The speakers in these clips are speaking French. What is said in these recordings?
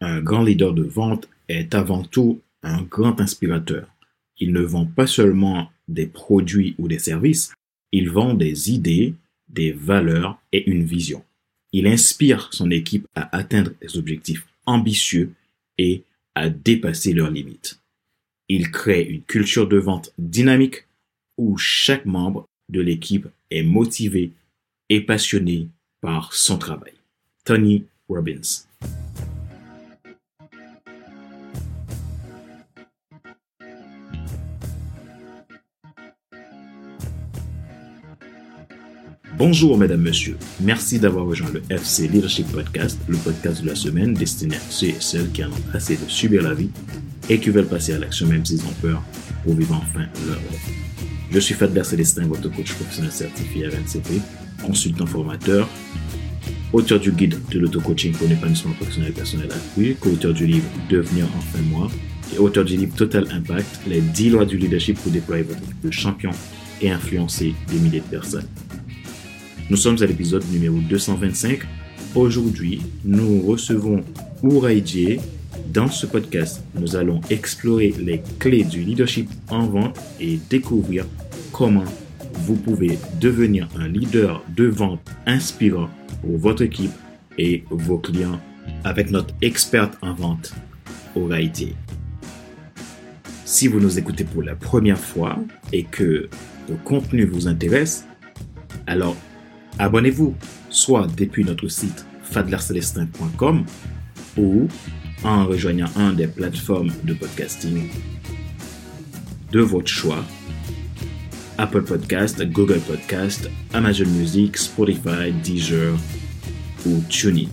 Un grand leader de vente est avant tout un grand inspirateur. Il ne vend pas seulement des produits ou des services, il vend des idées, des valeurs et une vision. Il inspire son équipe à atteindre des objectifs ambitieux et à dépasser leurs limites. Il crée une culture de vente dynamique où chaque membre de l'équipe est motivé et passionné par son travail. Tony Robbins. Bonjour mesdames, messieurs. Merci d'avoir rejoint le FC Leadership Podcast, le podcast de la semaine destiné à ceux et celles qui en ont assez de subir la vie et qui veulent passer à l'action même s'ils ont peur pour vivre enfin leur rêve. Je suis Fadler Célestin, votre coach professionnel certifié à RNCP, consultant formateur, auteur du guide de l'auto-coaching pour l'épanouissement professionnel et personnel accru, co-auteur du livre Devenir enfin moi et auteur du livre Total Impact, les 10 lois du leadership pour déployer votre équipe de champion et influencer des milliers de personnes. Nous sommes à l'épisode numéro 225. Aujourd'hui, nous recevons Ouraïdje. Dans ce podcast, nous allons explorer les clés du leadership en vente et découvrir comment vous pouvez devenir un leader de vente inspirant pour votre équipe et vos clients avec notre experte en vente, Ouraïdje. Si vous nous écoutez pour la première fois et que le contenu vous intéresse, alors Abonnez-vous soit depuis notre site fadlercelestin.com ou en rejoignant un des plateformes de podcasting de votre choix Apple Podcast, Google Podcast, Amazon Music, Spotify, Deezer ou TuneIn.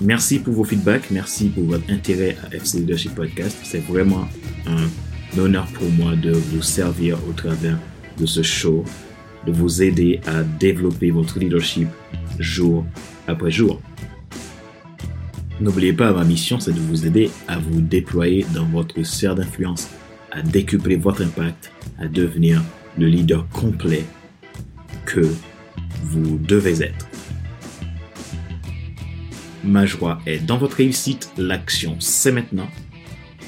Merci pour vos feedbacks, merci pour votre intérêt à FC Leadership Podcast. C'est vraiment un honneur pour moi de vous servir au travers de ce show de vous aider à développer votre leadership jour après jour. N'oubliez pas, ma mission, c'est de vous aider à vous déployer dans votre sphère d'influence, à décupler votre impact, à devenir le leader complet que vous devez être. Ma joie est dans votre réussite, l'action c'est maintenant.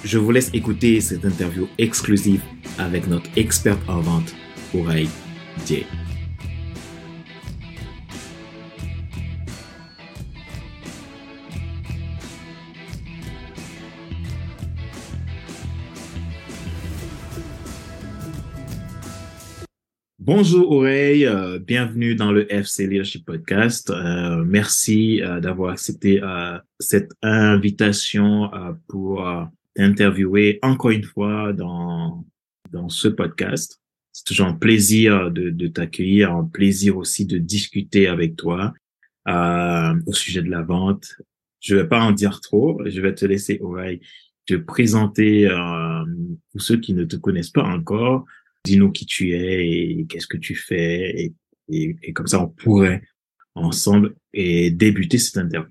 Je vous laisse écouter cette interview exclusive avec notre experte en vente, Oreille Bonjour Oreille, euh, bienvenue dans le FC Leadership Podcast. Euh, merci euh, d'avoir accepté cette invitation pour interviewer encore une fois dans ce podcast c'est toujours un plaisir de, t'accueillir, un plaisir aussi de discuter avec toi euh, au sujet de la vente. Je vais pas en dire trop, je vais te laisser Oreille te présenter euh, pour ceux qui ne te connaissent pas encore. Dis-nous qui tu es et qu'est-ce que tu fais et comme ça on pourrait ensemble et débuter cette interview.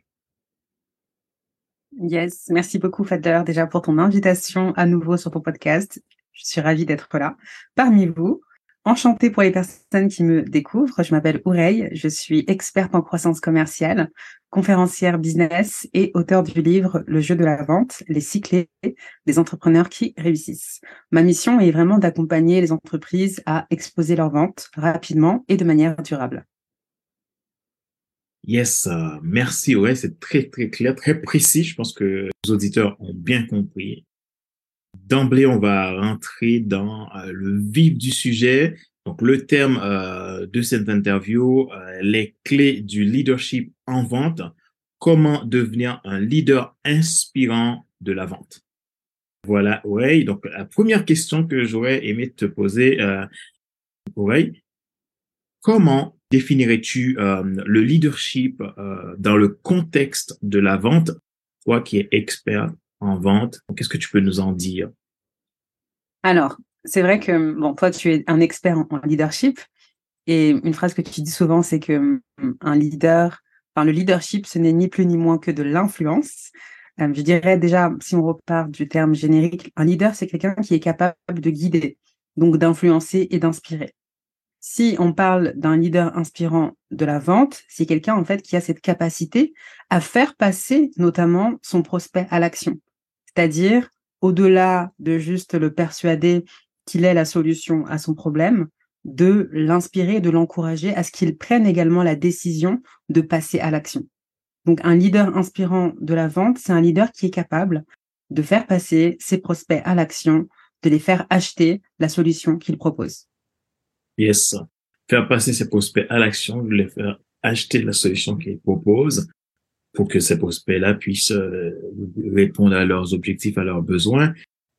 Yes, merci beaucoup Fader déjà pour ton invitation à nouveau sur ton podcast. Je suis ravie d'être là parmi vous. Enchantée pour les personnes qui me découvrent. Je m'appelle Oureille. Je suis experte en croissance commerciale, conférencière business et auteur du livre Le jeu de la vente, les cycles des entrepreneurs qui réussissent. Ma mission est vraiment d'accompagner les entreprises à exposer leurs ventes rapidement et de manière durable. Yes, uh, merci. Ouais, c'est très, très clair, très précis. Je pense que les auditeurs ont bien compris. D'emblée, on va rentrer dans euh, le vif du sujet. Donc, le terme euh, de cette interview, euh, les clés du leadership en vente. Comment devenir un leader inspirant de la vente? Voilà, ouais. Donc, la première question que j'aurais aimé te poser, euh, comment définirais-tu le leadership dans le contexte de la vente, toi qui es expert en vente. Qu'est-ce que tu peux nous en dire? Alors, c'est vrai que bon, toi, tu es un expert en, leadership. Et une phrase que tu dis souvent, c'est que hum, un leader, enfin, le leadership, ce n'est ni plus ni moins que de l'influence. Euh, je dirais déjà, si on repart du terme générique, un leader, c'est quelqu'un qui est capable de guider, donc d'influencer et d'inspirer. Si on parle d'un leader inspirant de la vente, c'est quelqu'un en fait qui a cette capacité à faire passer notamment son prospect à l'action. C'est-à-dire au-delà de juste le persuader qu'il est la solution à son problème, de l'inspirer, de l'encourager à ce qu'il prenne également la décision de passer à l'action. Donc un leader inspirant de la vente, c'est un leader qui est capable de faire passer ses prospects à l'action, de les faire acheter la solution qu'il propose. Yes. Faire passer ses prospects à l'action, de les faire acheter la solution qu'il propose pour que ces prospects-là puissent euh, répondre à leurs objectifs, à leurs besoins.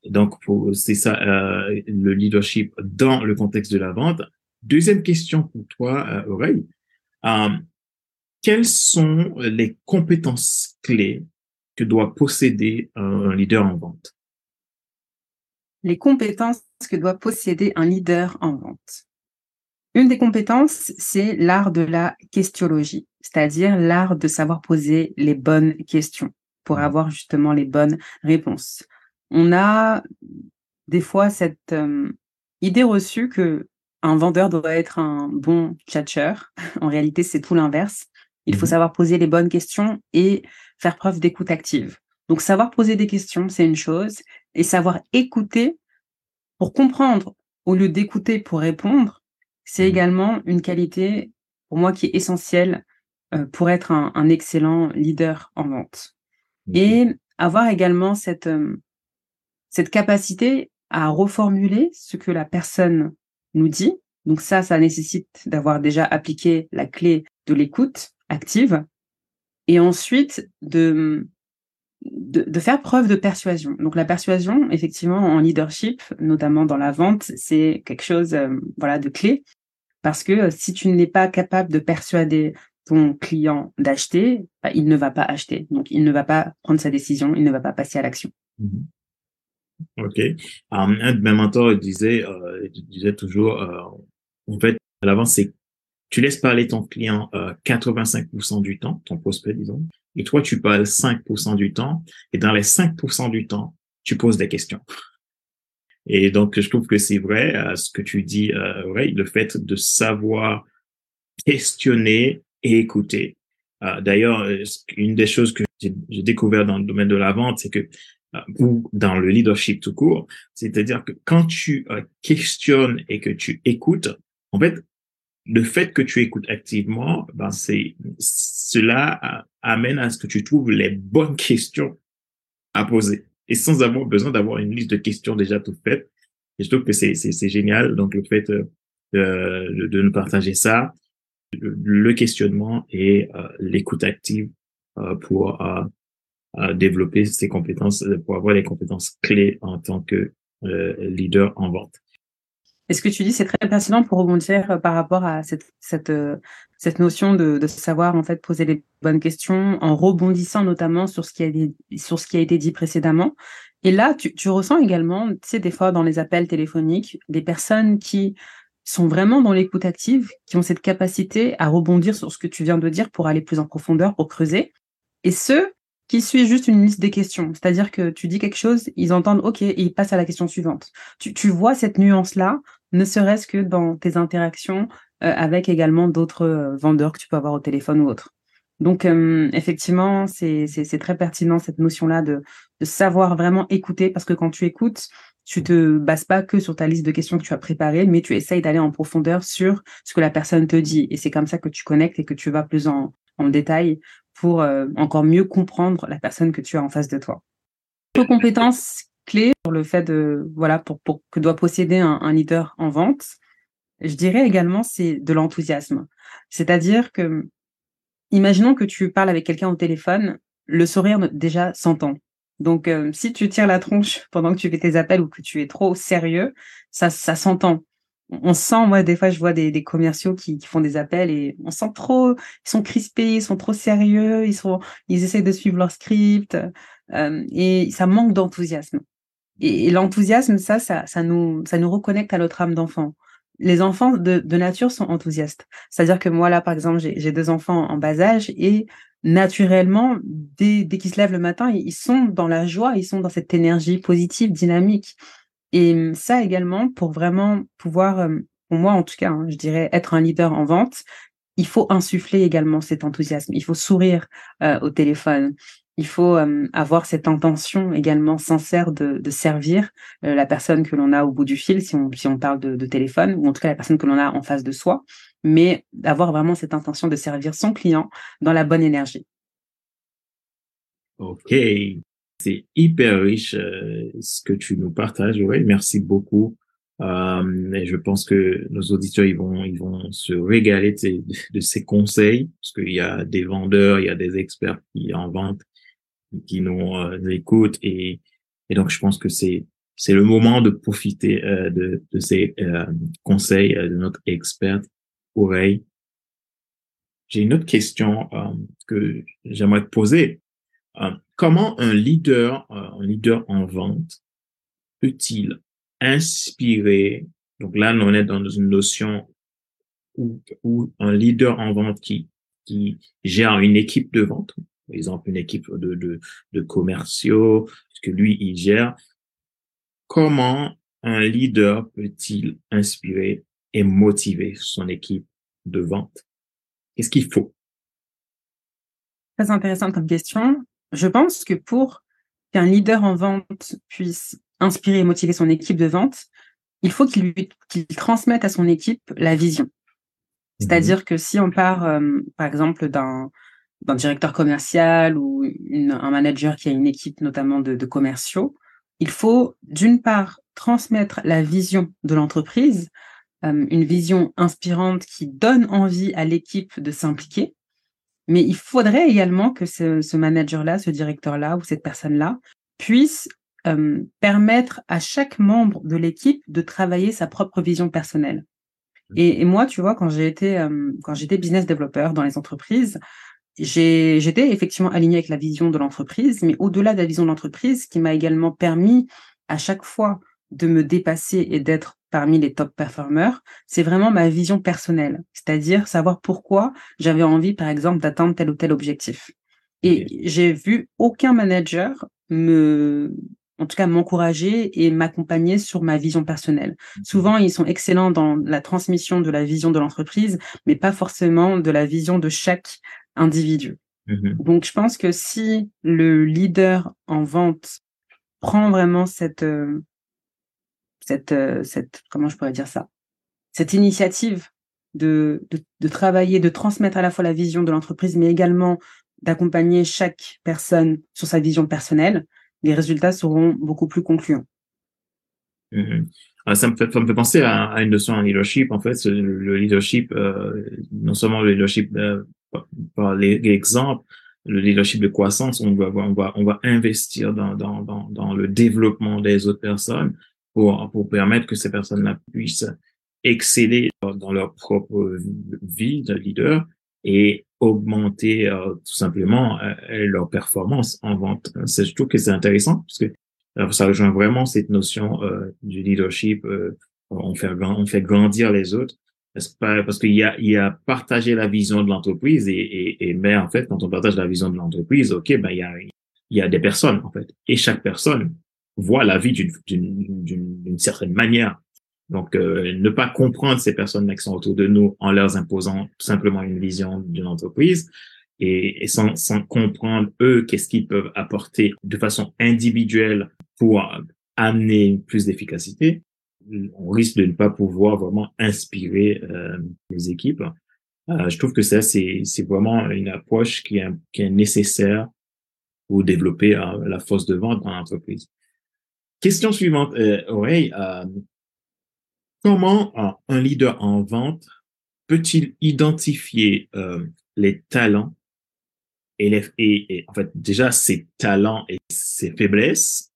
Donc, c'est ça euh, le leadership dans le contexte de la vente. Deuxième question pour toi, euh, Aurélie. Euh, quelles sont les compétences clés que doit posséder un leader en vente? Les compétences que doit posséder un leader en vente. Une des compétences, c'est l'art de la questiologie, c'est-à-dire l'art de savoir poser les bonnes questions pour mmh. avoir justement les bonnes réponses. On a des fois cette euh, idée reçue que un vendeur doit être un bon tchatcheur. En réalité, c'est tout l'inverse. Il faut mmh savoir poser les bonnes questions et faire preuve d'écoute active. Donc, savoir poser des questions, c'est une chose, et savoir écouter pour comprendre au lieu d'écouter pour répondre, c'est mmh également une qualité pour moi qui est essentielle euh, pour être un, excellent leader en vente. Et avoir également cette, euh, cette capacité à reformuler ce que la personne nous dit. Donc ça, ça nécessite d'avoir déjà appliqué la clé de l'écoute active et ensuite de, de, faire preuve de persuasion. Donc la persuasion, effectivement, en leadership, notamment dans la vente, c'est quelque chose euh, voilà de clé parce que euh, si tu n'es pas capable de persuader ton client d'acheter, bah, il ne va pas acheter. Donc il ne va pas prendre sa décision, il ne va pas passer à l'action. Mmh OK. Un de mes mentors disait, euh, disait toujours, en fait, à l'avance, c'est tu laisses parler ton client 85% du temps, ton prospect, disons, et toi, tu parles 5% du temps, et dans les 5% du temps, tu poses des questions. Et donc, je trouve que c'est vrai euh, ce que tu dis, euh, le fait de savoir questionner et écouter. Euh, D'ailleurs, euh, une des choses que j'ai découvert dans le domaine de la vente, c'est que euh, ou dans le leadership tout court, c'est-à-dire que quand tu questionnes et que tu écoutes, en fait, le fait que tu écoutes activement, ben c'est cela amène à ce que tu trouves les bonnes questions à poser et sans avoir besoin d'avoir une liste de questions déjà toutes faites. Et je trouve que c'est c'est génial. Donc le fait euh, de, de nous partager ça, le, questionnement et euh, l'écoute active euh, pour développer ces compétences, pour avoir les compétences clés en tant que leader en vente. Et ce que tu dis, c'est très pertinent pour rebondir euh, par rapport à cette, cette, euh, cette notion de, de, savoir en fait poser les bonnes questions en rebondissant notamment sur ce qui a, sur ce qui a été dit précédemment? Et là, tu, tu ressens également, tu sais, des fois dans les appels téléphoniques, des personnes qui sont vraiment dans l'écoute active, qui ont cette capacité à rebondir sur ce que tu viens de dire pour aller plus en profondeur, pour creuser. Et ceux qui suit juste une liste des questions. C'est-à-dire que tu dis quelque chose, ils entendent OK et ils passent à la question suivante. Tu, vois cette nuance-là, ne serait-ce que dans tes interactions euh, avec également d'autres euh, vendeurs que tu peux avoir au téléphone ou autre. Donc, euh, effectivement, c'est très pertinent cette notion-là de, de savoir vraiment écouter parce que quand tu écoutes, tu te bases pas que sur ta liste de questions que tu as préparées, mais tu essayes d'aller en profondeur sur ce que la personne te dit. Et c'est comme ça que tu connectes et que tu vas plus en, en détail pour euh, encore mieux comprendre la personne que tu as en face de toi. Deux compétences clés pour le fait de voilà pour, pour que doit posséder un, un leader en vente, je dirais également c'est de l'enthousiasme. C'est-à-dire que imaginons que tu parles avec quelqu'un au téléphone, le sourire déjà s'entend. Donc euh, si tu tires la tronche pendant que tu fais tes appels ou que tu es trop sérieux, ça ça s'entend on sent, moi, des fois, je vois des, commerciaux qui, font des appels et on sent trop, ils sont crispés, ils sont trop sérieux, ils sont, ils essayent de suivre leur script euh, et ça manque d'enthousiasme. Et, l'enthousiasme, ça, ça, ça nous, ça nous reconnecte à notre âme d'enfant. Les enfants de, nature sont enthousiastes. C'est-à-dire que moi, là, par exemple, j'ai deux enfants en bas âge et naturellement, dès, dès qu'ils se lèvent le matin, ils sont dans la joie, ils sont dans cette énergie positive, dynamique. Et ça également, pour vraiment pouvoir pour moi en tout cas, hein, je dirais être un leader en vente, il faut insuffler également cet enthousiasme. Il faut sourire au téléphone. Il faut avoir cette intention également sincère de, servir la personne que l'on a au bout du fil, si on, si on parle de, de, téléphone, ou en tout cas la personne que l'on a en face de soi, mais d'avoir vraiment cette intention de servir son client dans la bonne énergie. Ok, c'est hyper riche ce que tu nous partages. Oui, merci beaucoup. Euh, je pense que nos auditeurs ils vont ils vont se régaler de, de ces conseils parce qu'il y a des vendeurs, il y a des experts qui en vendent, qui nous euh, écoutent et et donc je pense que c'est c'est le moment de profiter euh, de, de ces euh, conseils de notre experte oreille. J'ai une autre question que j'aimerais te poser. Comment un leader un leader en vente peut-il inspirer. Donc là, on est dans une notion où, un leader en vente qui, gère une équipe de vente, par exemple une équipe de commerciaux, ce que lui, il gère. Comment un leader peut-il inspirer et motiver son équipe de vente? Qu'est-ce qu'il faut? Très intéressante comme question. Je pense que pour qu'un leader en vente puisse inspirer et motiver son équipe de vente, il faut qu'il transmette à son équipe la vision. C'est-à-dire mhm. que si on part, euh, par exemple, d'un directeur commercial ou un manager qui a une équipe notamment de, de commerciaux, il faut d'une part transmettre la vision de l'entreprise, euh, une vision inspirante qui donne envie à l'équipe de s'impliquer, mais il faudrait également que ce, ce manager-là, ce directeur-là ou cette personne-là puisse euh, permettre à chaque membre de l'équipe de travailler sa propre vision personnelle. Mmh. Et, et moi, tu vois, quand j'ai été euh, quand j'étais business développeur dans les entreprises, j'étais effectivement aligné avec la vision de l'entreprise, mais au-delà de la vision de l'entreprise, qui m'a également permis à chaque fois de me dépasser et d'être parmi les top performers, c'est vraiment ma vision personnelle, c'est-à-dire savoir pourquoi j'avais envie, par exemple, d'atteindre tel ou tel objectif. Et j'ai vu aucun manager me en tout cas m'encourager et m'accompagner sur ma vision personnelle. Mhm. Souvent, ils sont excellents dans la transmission de la vision de l'entreprise, mais pas forcément de la vision de chaque individu. Mhm. Donc, je pense que si le leader en vente prend vraiment cette, euh, cette, euh, cette, comment je pourrais dire ça, cette initiative de, de, travailler, de transmettre à la fois la vision de l'entreprise, mais également d'accompagner chaque personne sur sa vision personnelle, les résultats seront beaucoup plus concluants. Mhm. Ah, ça, me fait, ça me fait penser à, une notion en leadership. En fait, le leadership, euh, non seulement le leadership euh, par l'exemple, le leadership de croissance, on va, on va, on va investir dans, dans, dans le développement des autres personnes pour, pour permettre que ces personnes-là puissent exceller dans leur propre vie de leader et augmenter euh, tout simplement euh, leur performance en vente. Je trouve que c'est intéressant parce que euh, ça rejoint vraiment cette notion du leadership. on fait on fait grandir les autres parce qu'il y a il y a partagé la vision de l'entreprise et, et, et mais en fait quand on partage la vision de l'entreprise, ok ben il y a il y a des personnes en fait et chaque personne voit la vie d'une certaine manière donc, euh, ne pas comprendre ces personnes qui sont autour de nous en leur imposant tout simplement une vision d'une entreprise et, sans, sans, comprendre eux qu'est-ce qu'ils peuvent apporter de façon individuelle pour amener plus d'efficacité, on risque de ne pas pouvoir vraiment inspirer euh, les équipes. Euh, je trouve que ça, c'est, c'est vraiment une approche qui est, qui est nécessaire pour développer euh, la force de vente dans l'entreprise. Question suivante, euh, Aurélie, euh, Comment un leader en vente peut-il identifier euh, les talents et, et, en fait déjà ses talents et ses faiblesses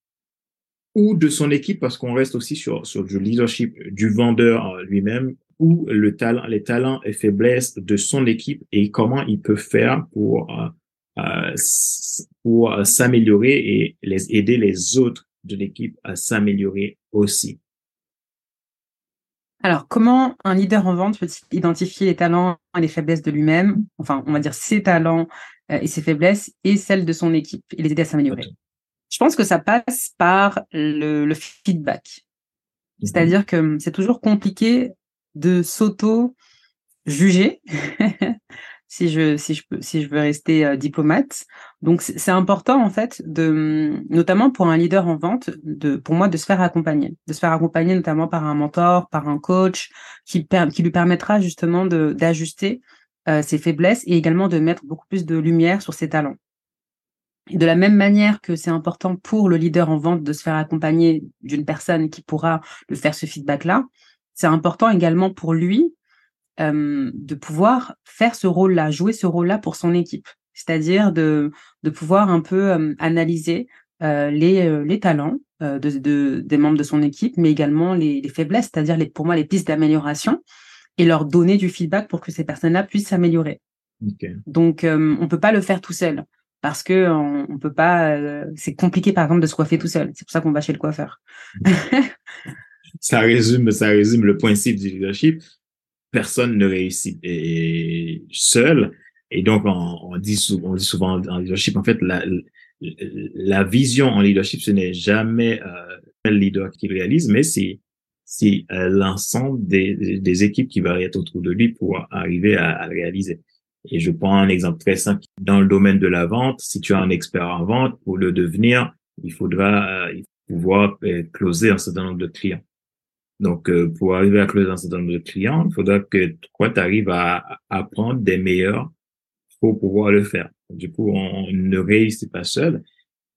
ou de son équipe parce qu'on reste aussi sur sur le leadership du vendeur lui-même ou le talent les talents et faiblesses de son équipe et comment il peut faire pour pour s'améliorer et les aider les autres? De l'équipe à s'améliorer aussi. Alors, comment un leader en vente peut identifier les talents et les faiblesses de lui-même, enfin, on va dire ses talents euh, et ses faiblesses, et celles de son équipe, et les aider à s'améliorer Je pense que ça passe par le, feedback. Mhm. C'est-à-dire que c'est toujours compliqué de s'auto-juger, si je, si, je peux, si je veux rester euh, diplomate. Donc, c'est important, en fait, de, notamment pour un leader en vente, de, pour moi, de se faire accompagner. De se faire accompagner notamment par un mentor, par un coach, qui, qui lui permettra justement d'ajuster euh, ses faiblesses et également de mettre beaucoup plus de lumière sur ses talents. De la même manière que c'est important pour le leader en vente de se faire accompagner d'une personne qui pourra le faire ce feedback-là, c'est important également pour lui euh, de pouvoir faire ce rôle-là, jouer ce rôle-là pour son équipe. C'est-à-dire de, de pouvoir un peu euh, analyser euh, les, les talents de, de, des membres de son équipe, mais également les, les faiblesses, c'est-à-dire les, pour moi les pistes d'amélioration, et leur donner du feedback pour que ces personnes-là puissent s'améliorer. Donc, on peut pas le faire tout seul parce que on, peut pas. C'est compliqué, par exemple, de se coiffer tout seul. C'est pour ça qu'on va chez le coiffeur. ça résume, ça résume le principe du leadership. Personne ne réussit seul. Et donc, on, dit, souvent, en leadership, en fait, la, vision en leadership, ce n'est jamais euh, le leader qui réalise, mais c'est euh, l'ensemble des, équipes qui va être autour de lui pour arriver à, à réaliser. Et je prends un exemple très simple. Dans le domaine de la vente, si tu es un expert en vente, pour le devenir, il faudra euh, pouvoir euh, closer un certain nombre de clients. Donc, euh, pour arriver à closer un certain nombre de clients, il faudra que toi, tu arrives à apprendre des meilleurs pour pouvoir le faire. Du coup, on ne réussit pas seul.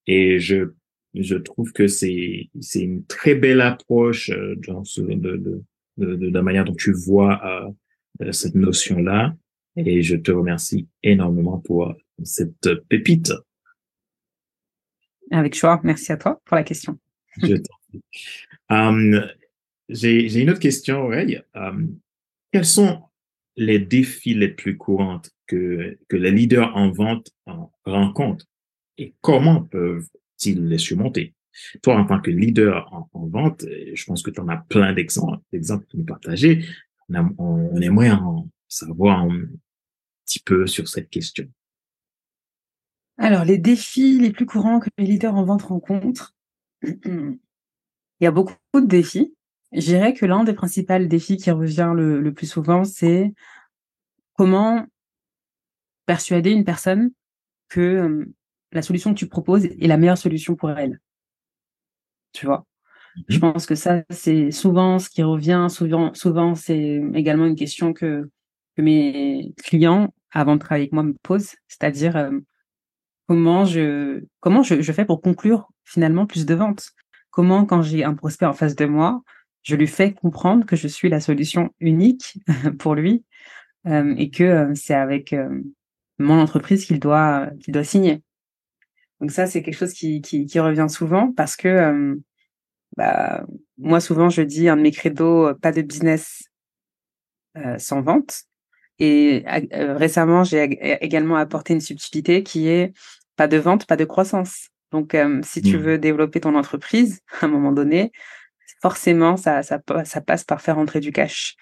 Et je, je trouve que c'est, c'est une très belle approche dans ce, de, de, de, de, la manière dont tu vois cette notion-là. Et je te remercie énormément pour cette pépite. Avec joie. Merci à toi pour la question. Je um, J'ai une autre question, Aurélie. Um, quels sont les défis les plus courants que, les leaders en vente rencontrent et comment peuvent-ils les surmonter? Toi, en tant que leader en, vente, je pense que tu en as plein d'exemples d'exemples nous partager. On, on aimerait en savoir un petit peu sur cette question Alors, les défis les plus courants que les leaders en vente rencontrent, il y a beaucoup de défis. Je dirais que l'un des principaux défis qui revient le, plus souvent, c'est comment persuader une personne que euh, la solution que tu proposes est la meilleure solution pour elle. Tu vois? Je mhm. pense que ça, c'est souvent ce qui revient. Souvent, souvent c'est également une question que que mes clients, avant de travailler avec moi, me posent, c'est-à-dire euh, comment je comment je, fais pour conclure finalement plus de ventes? Comment, quand j'ai un prospect en face de moi, je lui fais comprendre que je suis la solution unique pour lui euh, et que euh, c'est avec mon entreprise qu'il doit qu'il doit signer. Donc ça, c'est quelque chose qui, qui, qui, revient souvent parce que bah, moi, souvent, je dis un de mes credos, pas de business sans vente. Et euh, récemment, j'ai également apporté une subtilité qui est pas de vente, pas de croissance. Donc, euh, si tu mmh. veux développer ton entreprise, à un moment donné, forcément, ça, ça, passe par faire entrer du cash,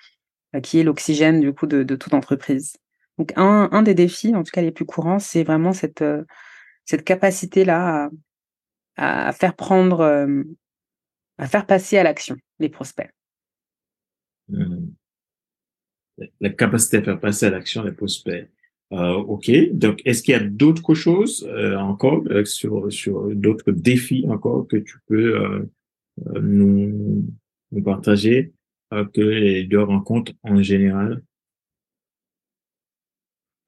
euh, qui est l'oxygène du coup de, toute entreprise. Donc, un, un, des défis, en tout cas les plus courants, c'est vraiment cette, cette capacité-là à, faire prendre, à faire passer à l'action les prospects. La capacité à faire passer à l'action les prospects. Euh, ok, donc est-ce qu'il y a d'autres choses euh, encore euh, sur sur d'autres défis encore que tu peux euh, euh, nous, nous partager que les deux rencontres en général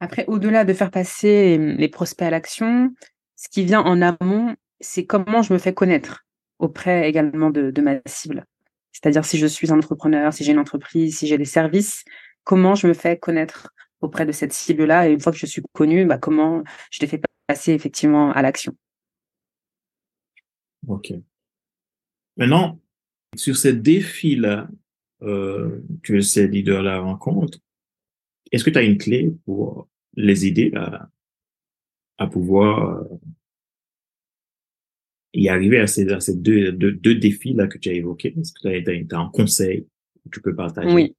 Après, au-delà de faire passer les prospects à l'action, ce qui vient en amont, c'est comment je me fais connaître auprès également de, de ma cible. C'est-à-dire si je suis un entrepreneur, si j'ai une entreprise, si j'ai des services, comment je me fais connaître auprès de cette cible-là? Et une fois que je suis connue, bah, comment je les fais passer effectivement à l'action? Ok. Maintenant, sur ces défis-là euh, que ces leaders-là rencontrent, est-ce que tu as une clé pour les aider à, pouvoir euh, y arriver à ces, deux, défis-là que tu as évoqués? Est-ce que tu as, un conseil que tu peux partager? Oui.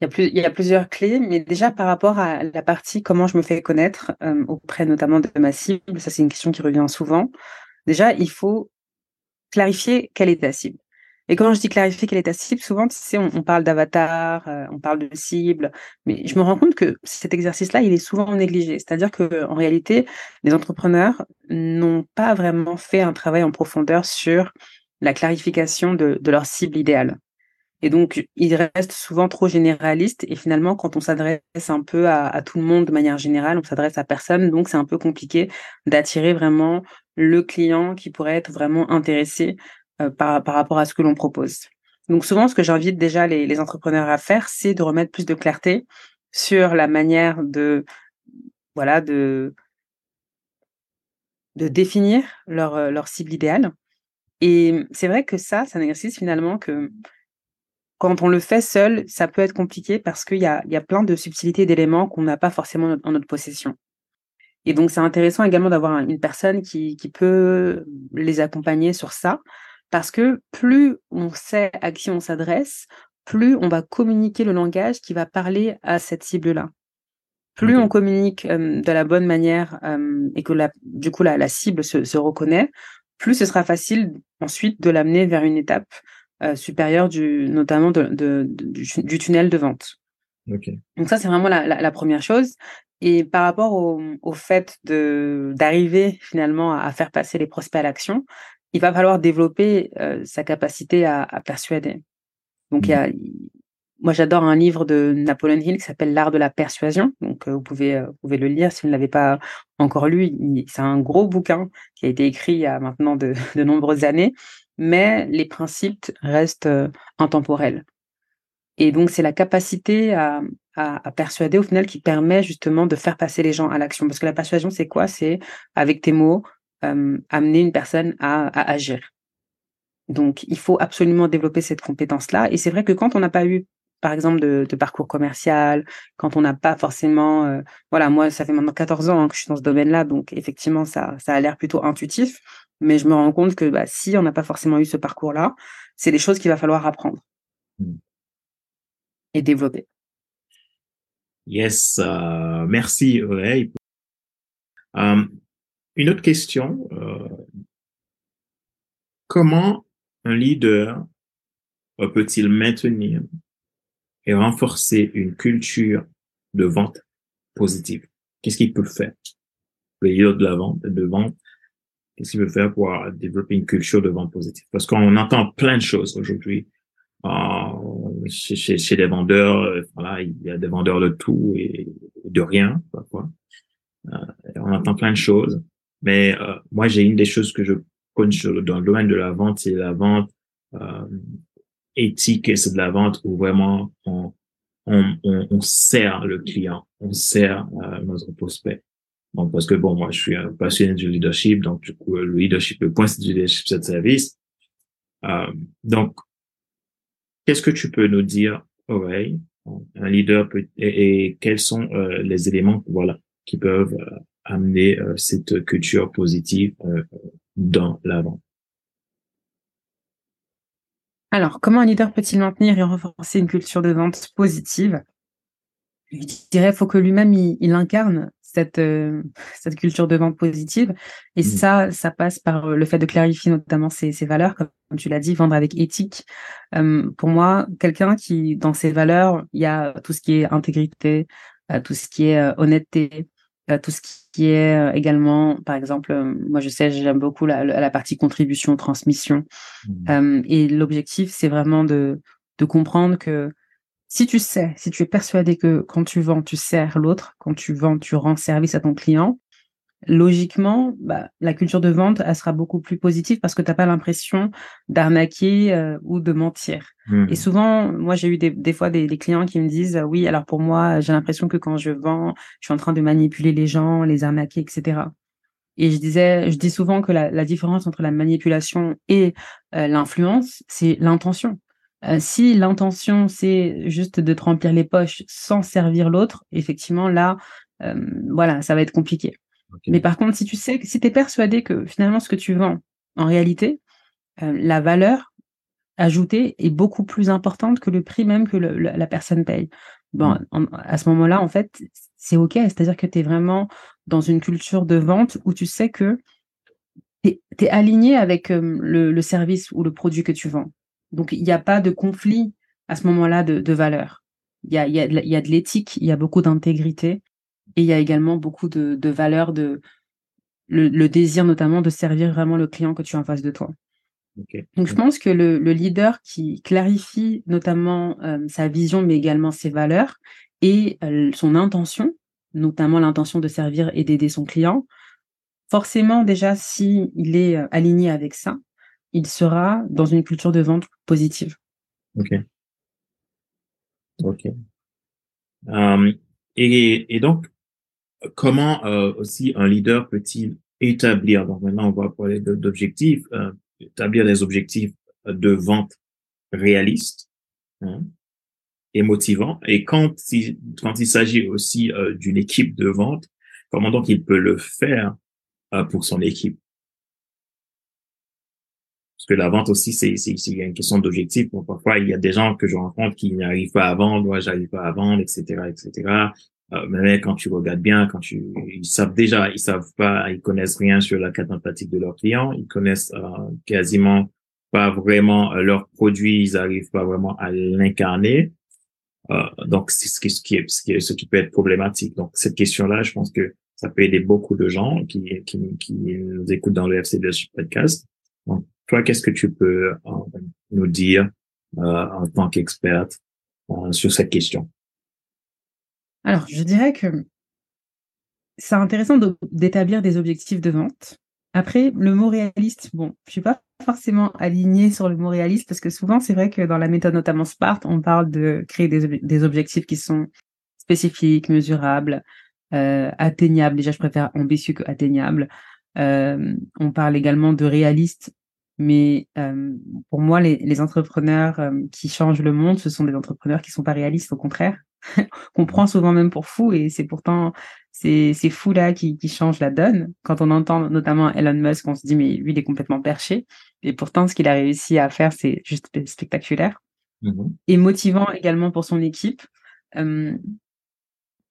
Il y, a plus, il y a plusieurs clés, mais déjà par rapport à la partie comment je me fais connaître euh, auprès notamment de ma cible, ça c'est une question qui revient souvent. Déjà, il faut clarifier quelle est ta cible. Et quand je dis clarifier quelle est ta cible, souvent, tu sais, on, parle d'avatar, euh, on parle de cible, mais je me rends compte que cet exercice-là, il est souvent négligé. C'est-à-dire que en réalité, les entrepreneurs n'ont pas vraiment fait un travail en profondeur sur la clarification de, leur cible idéale. Et donc, ils restent souvent trop généralistes. Et finalement, quand on s'adresse un peu à, à, tout le monde de manière générale, on s'adresse à personne. Donc, c'est un peu compliqué d'attirer vraiment le client qui pourrait être vraiment intéressé euh, par, par rapport à ce que l'on propose. Donc souvent, ce que j'invite déjà les, les entrepreneurs à faire, c'est de remettre plus de clarté sur la manière de, voilà, de, de définir leur, euh, leur cible idéale. Et c'est vrai que ça, c'est un exercice finalement que quand on le fait seul, ça peut être compliqué parce qu'il y a, y a plein de subtilités d'éléments qu'on n'a pas forcément en notre possession. Et donc, c'est intéressant également d'avoir une personne qui, qui peut les accompagner sur ça, parce que plus on sait à qui on s'adresse, plus on va communiquer le langage qui va parler à cette cible-là. Plus on communique de la bonne manière et que la, du coup la, cible se, reconnaît, plus ce sera facile ensuite de l'amener vers une étape supérieure du, notamment de, du, tunnel de vente. Donc ça, c'est vraiment la, première chose. Et par rapport au, fait d'arriver finalement à, faire passer les prospects à l'action, il va falloir développer euh, sa capacité à, persuader. Donc, il y a, mmh. moi, j'adore un livre de Napoleon Hill qui s'appelle L'art de la persuasion. Donc, euh, vous pouvez, euh, vous pouvez le lire si vous ne l'avez pas encore lu. C'est un gros bouquin qui a été écrit il y a maintenant de, de nombreuses années, mais les principes restent intemporels. Et donc, c'est la capacité à, à, persuader au final qui permet justement de faire passer les gens à l'action. Parce que la persuasion, c'est quoi? C'est avec tes mots, euh, amener une personne à, agir. Donc, il faut absolument développer cette compétence-là. Et c'est vrai que quand on n'a pas eu, par exemple, de, parcours commercial, quand on n'a pas forcément, euh, voilà, moi, ça fait maintenant 14 ans hein, que je suis dans ce domaine-là, donc effectivement, ça, ça a l'air plutôt intuitif. Mais je me rends compte que bah, si on n'a pas forcément eu ce parcours-là, c'est des choses qu'il va falloir apprendre mmh. et développer. Yes, euh, merci Aurélie. Une autre question, euh, comment un leader peut-il maintenir et renforcer une culture de vente positive Qu'est-ce qu'il peut faire? Le leader de la vente, de vente, qu'est-ce qu'il peut faire pour développer une culture de vente positive? Parce qu'on entend plein de choses aujourd'hui. Euh, chez, chez, les vendeurs, euh, voilà, il y a des vendeurs de tout et de rien parfois. Euh, on entend plein de choses. Mais euh, moi, j'ai une des choses que je connais dans le domaine de la vente, c'est la vente euh, éthique et c'est de la vente où vraiment on, on, on, sert le client, on sert euh, notre prospect. Donc, parce que bon, moi, je suis un passionné du leadership, donc du coup, le leadership, le point, c'est du leadership, c'est de service. Euh, donc, qu'est-ce que tu peux nous dire, Aurélie, un leader peut, et, quels sont euh, les éléments, voilà, qui peuvent euh, amener euh, cette culture positive euh, dans l'avant. Alors, comment un leader peut-il maintenir et renforcer une culture de vente positive? Je dirais qu'il faut que lui-même il, incarne cette, euh, cette culture de vente positive. Et mmh. ça, ça passe par le fait de clarifier notamment ses, ses valeurs, comme tu l'as dit, vendre avec éthique. pour moi, quelqu'un qui, dans ses valeurs, il y a tout ce qui est intégrité, tout ce qui est honnêteté, tout ce qui est euh, également, par exemple, euh, moi je sais, j'aime beaucoup la, la, partie contribution, transmission. Mmh. Euh, et l'objectif, c'est vraiment de, de comprendre que si tu sais, si tu es persuadé que quand tu vends, tu sers l'autre, quand tu vends, tu rends service à ton client, logiquement, bah, la culture de vente, elle sera beaucoup plus positive parce que tu n'as pas l'impression d'arnaquer euh, ou de mentir. Mmh. Et souvent, moi, j'ai eu des, des fois des, des, clients qui me disent, oui, alors pour moi, j'ai l'impression que quand je vends, je suis en train de manipuler les gens, les arnaquer, etc. Et je disais, je dis souvent que la, la différence entre la manipulation et euh, l'influence, c'est l'intention. Euh, si l'intention, c'est juste de te remplir les poches sans servir l'autre, effectivement, là, voilà, ça va être compliqué. Mais par contre, si tu sais, si tu es persuadé que finalement ce que tu vends, en réalité, euh, la valeur ajoutée est beaucoup plus importante que le prix même que la personne paye. Bon, mmh. à ce moment-là, en fait, c'est OK. C'est-à-dire que tu es vraiment dans une culture de vente où tu sais que tu es, aligné avec euh, le, service ou le produit que tu vends. Donc, il n'y a pas de conflit à ce moment-là de, de valeurs. Il y a, y, a, y a de l'éthique, il y a beaucoup d'intégrité et il y a également beaucoup de, de valeurs, de, le, le, désir notamment de servir vraiment le client que tu as en face de toi. Donc, je pense que le, le, leader qui clarifie notamment euh, sa vision, mais également ses valeurs et euh, son intention, notamment l'intention de servir et d'aider son client, forcément, déjà, s'il il est euh, aligné avec ça, il sera dans une culture de vente positive. Ok. Ok. Et, et, donc, comment euh, aussi un leader peut-il établir, donc maintenant on va parler d'objectifs, euh, établir des objectifs de vente réalistes hein, et motivants. Et quand il, quand il s'agit aussi euh, d'une équipe de vente, comment donc il peut le faire euh, pour son équipe? Parce que la vente aussi, c'est une question d'objectif. parfois, il y a des gens que je rencontre qui n'arrivent pas à vendre, moi, j'arrive pas à vendre, etc., etc. Euh, mais quand tu regardes bien, quand tu, ils savent déjà, ils savent pas, ils connaissent rien sur la carte empathique de leurs clients, ils connaissent euh, quasiment pas vraiment euh, leurs produits, ils arrivent pas vraiment à l'incarner. Euh, donc c'est ce qui, ce qui, ce qui, ce qui peut être problématique. Donc cette question-là, je pense que ça peut aider beaucoup de gens qui, qui, qui nous écoutent dans le FC podcast. Donc toi, qu'est-ce que tu peux nous dire en tant qu'experte sur cette question? Alors, je dirais que c'est intéressant d'établir des objectifs de vente. Après, le mot réaliste, bon, je suis pas forcément alignée sur le mot réaliste parce que souvent, c'est vrai que dans la méthode notamment SPART, on parle de créer des, objectifs qui sont spécifiques, mesurables, euh, atteignables. Déjà, je préfère ambitieux que atteignable. Euh, on parle également de réaliste, mais euh, pour moi, les, entrepreneurs qui changent le monde, ce sont des entrepreneurs qui sont pas réalistes, au contraire. qu'on prend souvent même pour fou et c'est pourtant ces, ces fous là qui, qui changent la donne. Quand on entend notamment Elon Musk, on se dit mais lui il est complètement perché et pourtant ce qu'il a réussi à faire c'est juste spectaculaire mmh et motivant également pour son équipe. Euh,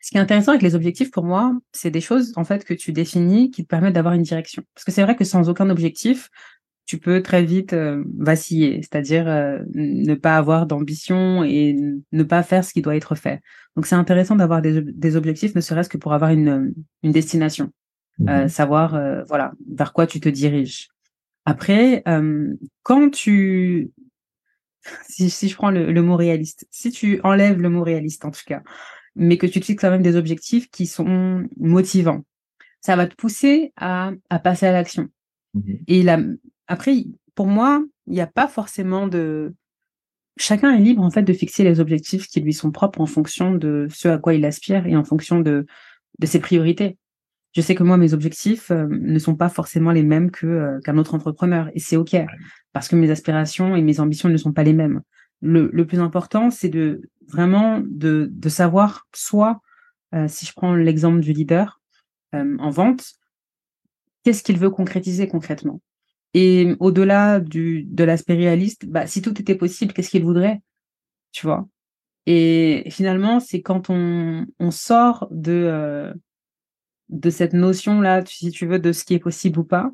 ce qui est intéressant avec les objectifs pour moi, c'est des choses en fait que tu définis qui te permettent d'avoir une direction. Parce que c'est vrai que sans aucun objectif, tu peux très vite euh, vaciller, c'est-à-dire euh, ne pas avoir d'ambition et ne pas faire ce qui doit être fait. Donc c'est intéressant d'avoir des, des, objectifs, ne serait-ce que pour avoir une, une destination, euh, mhm. savoir voilà vers quoi tu te diriges. Après, quand tu si, si, je prends le, le, mot réaliste, si tu enlèves le mot réaliste en tout cas, mais que tu te fixes quand même des objectifs qui sont motivants, ça va te pousser à, à passer à l'action. Mhm. Et la, après, pour moi, il n'y a pas forcément de. Chacun est libre en fait de fixer les objectifs qui lui sont propres en fonction de ce à quoi il aspire et en fonction de, de ses priorités. Je sais que moi, mes objectifs euh, ne sont pas forcément les mêmes que euh, qu'un autre entrepreneur et c'est ok parce que mes aspirations et mes ambitions ne sont pas les mêmes. Le, le plus important, c'est de vraiment de, de savoir soit, euh, si je prends l'exemple du leader en vente, qu'est-ce qu'il veut concrétiser concrètement? Et au-delà du de l'aspect réaliste, bah, si tout était possible, qu'est-ce qu'il voudrait Tu vois? Et finalement, c'est quand on, on sort de, euh, de cette notion-là, si tu veux, de ce qui est possible ou pas,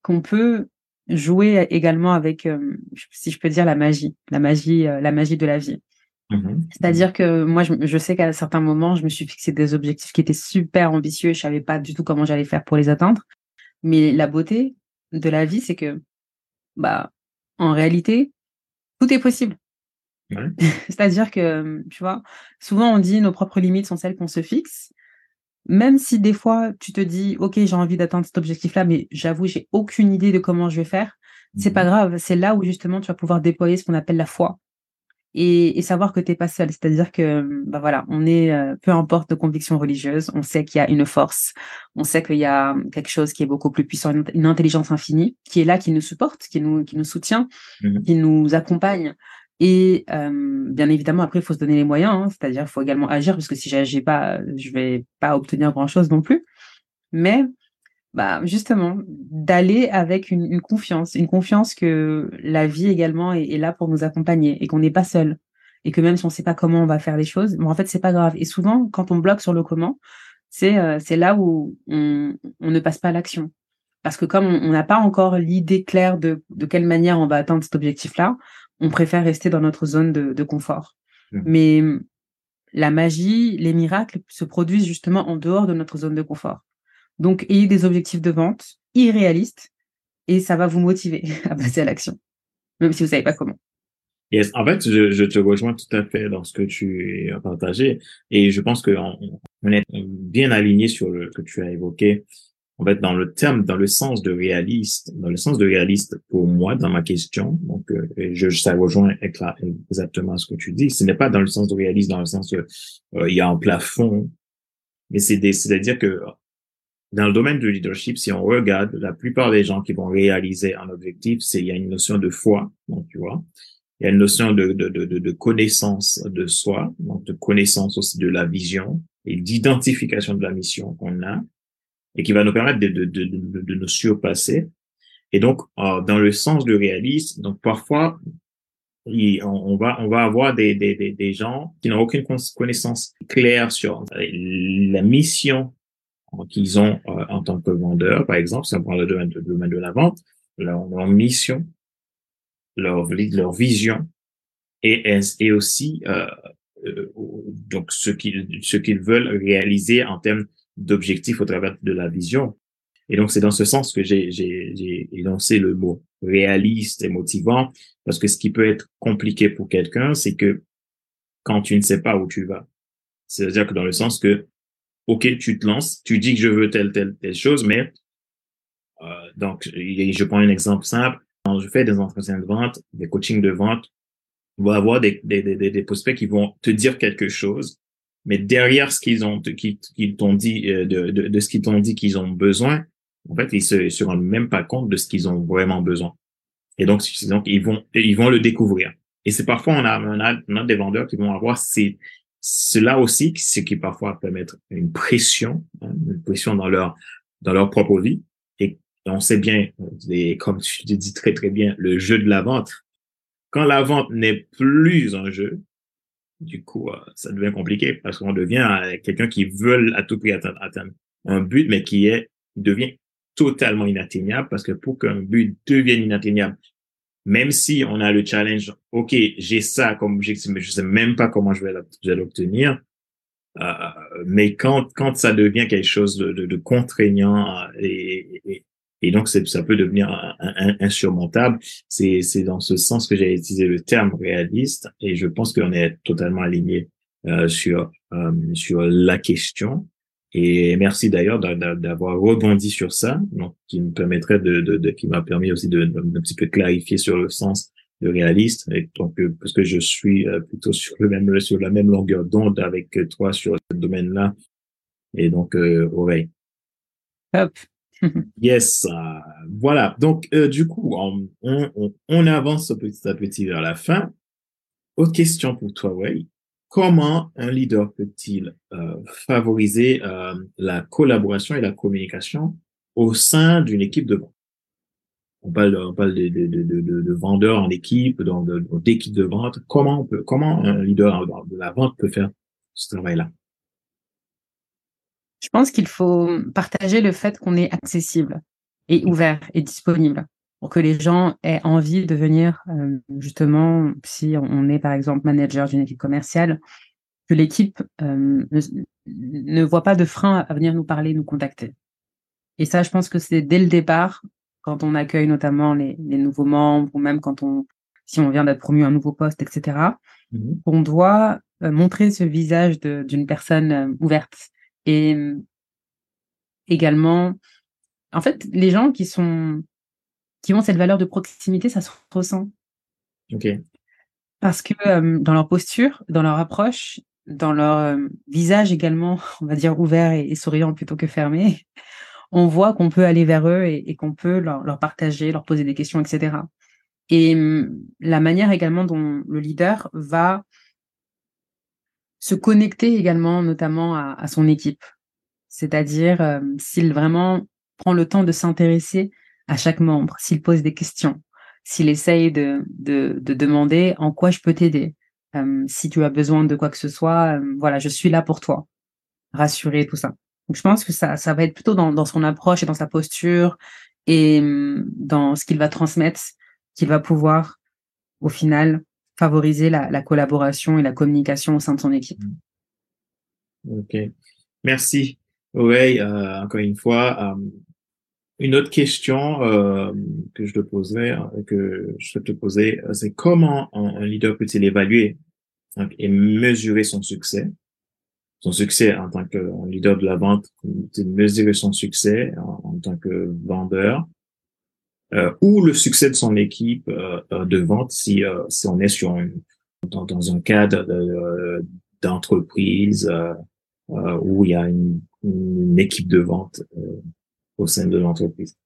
qu'on peut jouer également avec, euh, si je peux dire, la magie, la magie, euh, la magie de la vie. Mmh C'est-à-dire que moi, je, je sais qu'à certains moments, je me suis fixé des objectifs qui étaient super ambitieux. Je savais pas du tout comment j'allais faire pour les atteindre. Mais la beauté, de la vie, c'est que, bah, en réalité, tout est possible. C'est-à-dire que, tu vois, souvent on dit nos propres limites sont celles qu'on se fixe. Même si des fois tu te dis, OK, j'ai envie d'atteindre cet objectif-là, mais j'avoue, j'ai aucune idée de comment je vais faire. C'est pas mmh grave. C'est là où justement tu vas pouvoir déployer ce qu'on appelle la foi et, et savoir que tu n'es pas seul. C'est-à-dire que, bah voilà, on est, euh, peu importe de conviction religieuse, on sait qu'il y a une force, on sait qu'il y a quelque chose qui est beaucoup plus puissant, une, intelligence infinie qui est là, qui nous supporte, qui nous, qui nous soutient, mmh qui nous accompagne. Et euh, bien évidemment, après, il faut se donner les moyens, hein, c'est-à-dire il faut également agir, parce que si j'agis pas, je vais pas obtenir grand-chose non plus. Mais bah, justement, d'aller avec une, une, confiance, une confiance que la vie également est, est là pour nous accompagner et qu'on n'est pas seul. Et que même si on ne sait pas comment on va faire les choses, mais en fait, c'est pas grave. Et souvent, quand on bloque sur le comment, c'est euh, c'est là où on, on, ne passe pas à l'action. Parce que comme on n'a pas encore l'idée claire de, de quelle manière on va atteindre cet objectif-là, on préfère rester dans notre zone de, confort. Mmh. Mais la magie, les miracles se produisent justement en dehors de notre zone de confort. Donc, ayez des objectifs de vente irréalistes et ça va vous motiver à passer à l'action, même si vous savez pas comment. Yes. En fait, je, te rejoins tout à fait dans ce que tu as partagé et je pense qu'on on est bien aligné sur le que tu as évoqué. En fait, dans le terme, dans le sens de réaliste, dans le sens de réaliste pour moi, dans ma question, donc euh, je, ça rejoint exactement ce que tu dis. Ce n'est pas dans le sens de réaliste, dans le sens que euh, il y a un plafond, mais c'est c'est-à-dire que dans le domaine du leadership, si on regarde, la plupart des gens qui vont réaliser un objectif, c'est il y a une notion de foi, donc tu vois, il y a une notion de, de, de, de connaissance de soi, donc de connaissance aussi de la vision et d'identification de la mission qu'on a et qui va nous permettre de, de, de, de nous surpasser. Et donc, euh, dans le sens du réalisme, donc parfois, on, va on va avoir des, des, des, des gens qui n'ont aucune connaissance claire sur la mission qu'ils ont euh, en tant que vendeur, par exemple, on prend le domaine, le domaine de la vente, leur, mission, leur, vision et, et aussi euh, euh, donc ce qu'ils ce qu'ils veulent réaliser en termes d'objectifs au travers de la vision. Et donc c'est dans ce sens que j'ai j'ai énoncé le mot réaliste et motivant parce que ce qui peut être compliqué pour quelqu'un, c'est que quand tu ne sais pas où tu vas, c'est-à-dire que dans le sens que OK, tu te lances, tu dis que je veux telle, telle, telle chose, mais euh, donc, je prends un exemple simple. Quand je fais des entretiens de vente, des coachings de vente, on va avoir des, des, des, des prospects qui vont te dire quelque chose, mais derrière ce qu'ils ont, qu'ils t'ont dit, euh, de, de, de ce qu'ils t'ont dit qu'ils ont besoin, en fait, ils se, se rendent même pas compte de ce qu'ils ont vraiment besoin. Et donc, donc ils vont, ils vont le découvrir. Et c'est parfois on a, on a, on a des vendeurs qui vont avoir ces, cela aussi, ce qui parfois peut mettre une pression, hein, une pression dans leur dans leur propre vie. Et on sait bien, et comme tu dis très très bien, le jeu de la vente. Quand la vente n'est plus un jeu, du coup, euh, ça devient compliqué parce qu'on devient euh, quelqu'un qui veut à tout prix atteindre, un but, mais qui est devient totalement inatteignable parce que pour qu'un but devienne inatteignable, même si on a le challenge, OK, j'ai ça comme objectif, mais je sais même pas comment je vais l'obtenir. Euh, mais quand, quand ça devient quelque chose de, de, de contraignant euh, et, et, donc ça peut devenir insurmontable, c'est dans ce sens que j'ai utilisé le terme réaliste et je pense qu'on est totalement aligné euh, sur, euh, sur la question. Et merci d'ailleurs d'avoir rebondi sur ça, donc qui me permettrait de, de, de qui m'a permis aussi de, de, petit peu clarifier sur le sens de réaliste, et donc euh, parce que je suis euh, plutôt sur le même sur la même longueur d'onde avec toi sur ce domaine-là, et donc euh, oreille. Hop. yes, euh, voilà. Donc euh, du coup, on, on, on avance petit à petit vers la fin. Autre question pour toi, Way comment un leader peut-il euh, favoriser euh, la collaboration et la communication au sein d'une équipe de vente? On parle, on parle de, de, de, de, vendeurs en équipe, d'équipe de vente. Comment on peut, comment un leader de la vente peut faire ce travail-là? Je pense qu'il faut partager le fait qu'on est accessible et ouvert et disponible pour que les gens aient envie de venir, euh, justement, si on est par exemple manager d'une équipe commerciale, que l'équipe euh, ne, voit pas de frein à venir nous parler, nous contacter. Et ça, je pense que c'est dès le départ, quand on accueille notamment les, nouveaux membres, ou même quand on, si on vient d'être promu à un nouveau poste, etc., mmh on doit euh, montrer ce visage d'une personne ouverte. Et également, en fait, les gens qui sont qui ont cette valeur de proximité, ça se ressent. Ok. Parce que euh, dans leur posture, dans leur approche, dans leur euh, visage également, on va dire ouvert et, souriant plutôt que fermé, on voit qu'on peut aller vers eux et, qu'on peut leur, leur, partager, leur poser des questions, etc. Et hum, la manière également dont le leader va se connecter également, notamment à, à son équipe. C'est-à-dire euh, s'il vraiment prend le temps de s'intéresser à chaque membre, s'il pose des questions, s'il essaye de, de, de, demander en quoi je peux t'aider, euh, si tu as besoin de quoi que ce soit, euh, voilà, je suis là pour toi, rassurer tout ça. Donc je pense que ça, ça va être plutôt dans, dans son approche et dans sa posture et euh, dans ce qu'il va transmettre qu'il va pouvoir au final favoriser la, collaboration et la communication au sein de son équipe. Ok, merci. Oui, encore une fois, une autre question euh, que je te poserais, euh, que je te poser, euh, c'est comment un, leader peut-il évaluer et mesurer son succès, son succès en tant que leader de la vente, mesurer son succès en, tant que vendeur, ou le succès de son équipe de vente si, si on est sur dans, un cadre d'entreprise où il y a une équipe de vente au sein de l'entreprise.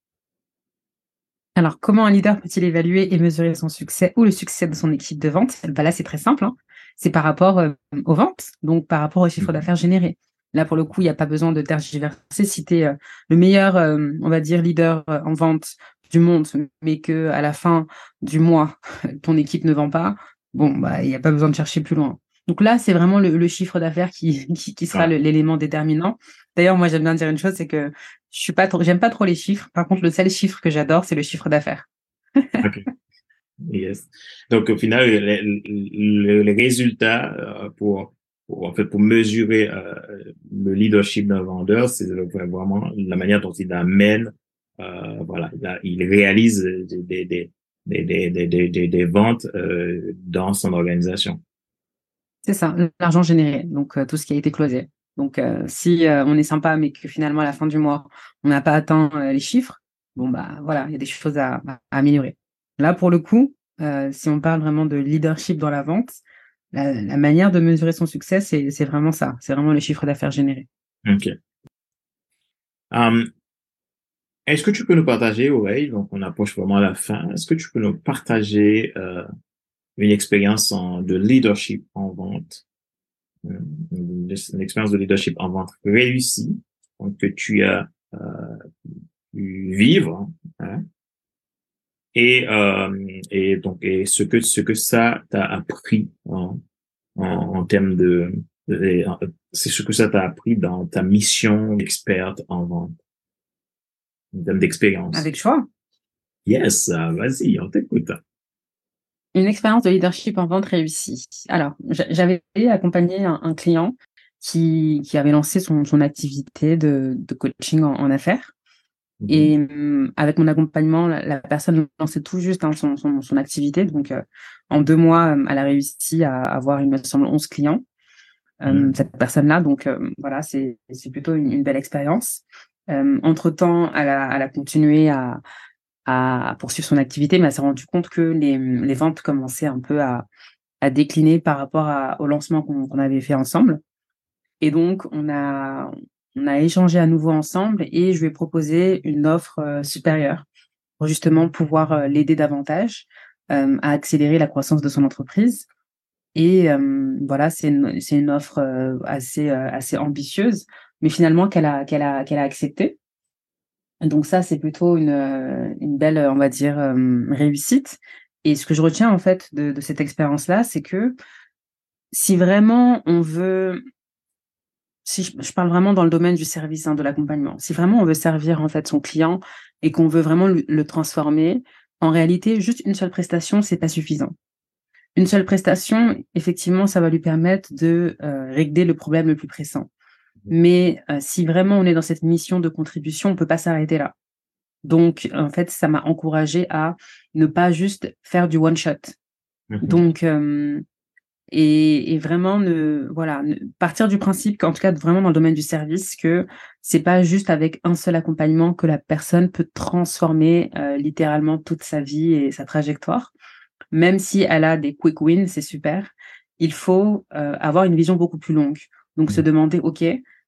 Alors, comment un leader peut-il évaluer et mesurer son succès ou le succès de son équipe de vente? Bah Là, c'est très simple. Hein. C'est par rapport euh, aux ventes, donc par rapport au chiffre mhm. d'affaires généré. Là, pour le coup, il n'y a pas besoin de tergiverser. Si tu es euh, le meilleur, euh, on va dire, leader en vente du monde, mais que à la fin du mois, ton équipe ne vend pas, bon, bah, il n'y a pas besoin de chercher plus loin. Donc là, c'est vraiment le, chiffre d'affaires qui, qui, sera l'élément déterminant. D'ailleurs, moi, j'aime bien dire une chose, c'est que je suis pas trop, j'aime pas trop les chiffres. Par contre, le seul chiffre que j'adore, c'est le chiffre d'affaires. ok. Yes. Donc, au final, le, résultat euh, pour, en fait, pour mesurer euh, le leadership d'un vendeur, c'est vraiment la manière dont il amène, euh, voilà, il, réalise des, des, des, des, des ventes dans son organisation. C'est ça, l'argent généré, donc tout ce qui a été closé. Donc, euh, si euh, on est sympa, mais que finalement, à la fin du mois, on n'a pas atteint euh, les chiffres, bon, bah voilà, il y a des choses à, améliorer. Là, pour le coup, si on parle vraiment de leadership dans la vente, la, manière de mesurer son succès, c'est vraiment ça. C'est vraiment les chiffres d'affaires générés. OK. Hum, est-ce que tu peux nous partager, Aurélie, donc on approche vraiment à la fin, est-ce que tu peux nous partager une expérience de leadership en vente une, expérience de leadership en vente réussie que tu as euh, pu vivre hein, et euh, et donc et ce que ce que ça t'a appris en, en, termes de, c'est ce que ça t'a appris dans ta mission experte en vente. En termes d'expérience. Avec choix. Yes vas-y on t'écoute une expérience de leadership en vente réussie. Alors, j'avais accompagné un, client qui, qui, avait lancé son, son activité de, de, coaching en, affaires. Mhm. Et hum, avec mon accompagnement, la, personne lançait tout juste hein, son, son, son, activité. Donc, euh, en deux mois, hum, elle a réussi à avoir, il me semble, 11 clients. Hum, mhm. Cette personne-là, donc voilà, c'est plutôt une, une belle expérience. entre-temps, elle a, elle a continué à, à poursuivre son activité, mais elle s'est rendu compte que les, les, ventes commençaient un peu à, à décliner par rapport à, au lancement qu'on avait fait ensemble. Et donc, on a, on a échangé à nouveau ensemble et je lui ai proposé une offre euh, supérieure pour justement pouvoir euh, l'aider davantage euh, à accélérer la croissance de son entreprise. Et voilà, c'est une, une offre assez, assez ambitieuse, mais finalement qu'elle a, qu'elle a, qu'elle a acceptée. Donc ça, c'est plutôt une, euh, une belle, on va dire, euh, réussite. Et ce que je retiens en fait de, de cette expérience-là, c'est que si vraiment on veut, si je, parle vraiment dans le domaine du service, hein, de l'accompagnement, si vraiment on veut servir en fait son client et qu'on veut vraiment le, transformer, en réalité, juste une seule prestation, c'est pas suffisant. Une seule prestation, effectivement, ça va lui permettre de euh, régler le problème le plus pressant. Mais euh, si vraiment on est dans cette mission de contribution, on peut pas s'arrêter là. Donc, en fait, ça m'a encouragé à ne pas juste faire du one shot. Mmh Donc, euh, et, et, vraiment ne, voilà, partir du principe qu'en tout cas vraiment dans le domaine du service, que c'est pas juste avec un seul accompagnement que la personne peut transformer euh, littéralement toute sa vie et sa trajectoire. Même si elle a des quick wins, c'est super. Il faut avoir une vision beaucoup plus longue. Donc, se mmh. demander, OK,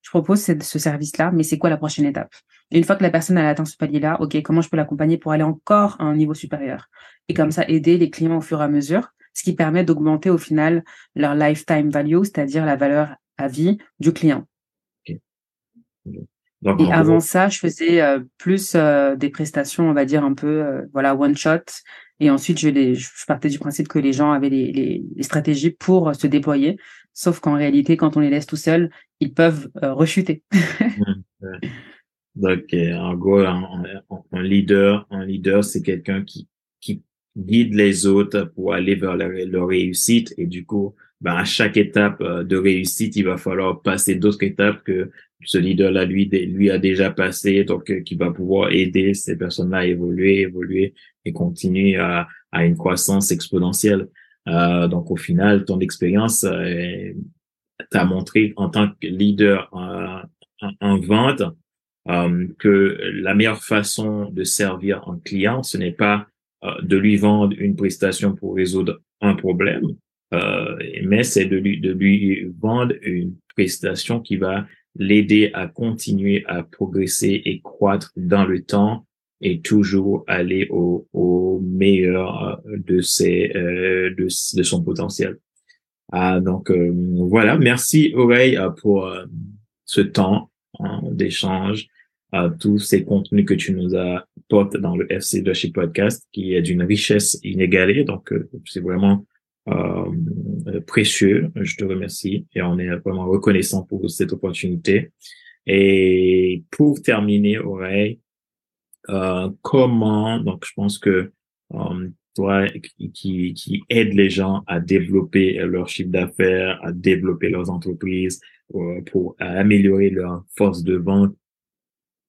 je propose ce service-là, mais c'est quoi la prochaine étape? Et une fois que la personne a atteint ce palier-là, ok, comment je peux l'accompagner pour aller encore à un niveau supérieur? Et comme ça, aider les clients au fur et à mesure, ce qui permet d'augmenter au final leur lifetime value, c'est-à-dire la valeur à vie du client. et avant ça, je faisais euh, plus euh, des prestations, on va dire un peu, euh, voilà, one shot. Et ensuite, je, les, je partais du principe que les gens avaient les, les stratégies pour se déployer. Sauf qu'en réalité, quand on les laisse tout seuls, ils peuvent euh, rechuter. Donc, euh, en gros, un, leader, un leader, c'est quelqu'un qui, guide les autres pour aller vers leur, réussite. Et du coup, ben, à chaque étape euh, de réussite, il va falloir passer d'autres étapes que ce leader-là, lui, lui a déjà passé, donc euh, qui va pouvoir aider ces personnes-là à évoluer, évoluer et continuer à une croissance exponentielle. Euh, donc, au final, ton expérience euh, t'a montré en tant que leader en, en vente euh, que la meilleure façon de servir un client, ce n'est pas euh, de lui vendre une prestation pour résoudre un problème, euh, mais c'est de lui vendre une prestation qui va l'aider à continuer à progresser et croître dans le temps et toujours aller au, au meilleur de ses de, de son potentiel. Ah, donc voilà, merci Aurélie pour ce temps hein, d'échange tous ces contenus que tu nous apportes dans le FC Leadership Podcast, qui est d'une richesse inégalée. Donc, euh, c'est vraiment euh, précieux. Je te remercie et on est vraiment reconnaissant pour cette opportunité. Et pour terminer, Aurélie, euh, comment, donc je pense que euh, toi qui, qui aide les gens à développer leur chiffre d'affaires, à développer leurs entreprises, euh, pour améliorer leur force de vente,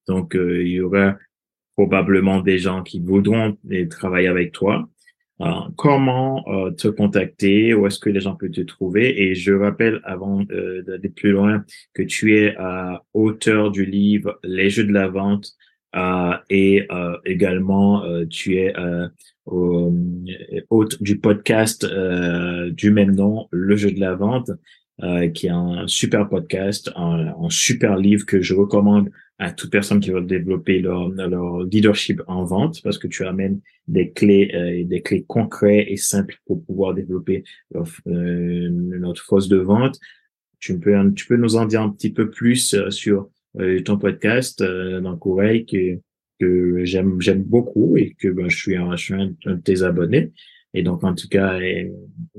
donc, euh, il y aura probablement des gens qui voudront travailler avec toi. Comment te contacter, où est-ce que les gens peuvent te trouver? Et je rappelle avant d'aller plus loin que tu es auteur du livre Les Jeux de la vente et également tu es hôte du podcast du même nom, Le Jeu de la vente, qui est un super podcast, un super livre que je recommande à toute personne qui veut développer leur, leur leadership en vente parce que tu amènes des clés euh, des clés concrètes et simples pour pouvoir développer euh, notre force de vente. Tu peux tu peux nous en dire un petit peu plus euh, sur euh, ton podcast euh, dans Courrier que que j'aime j'aime beaucoup et que ben, je suis un, je suis un de tes abonnés. Et donc, en tout cas,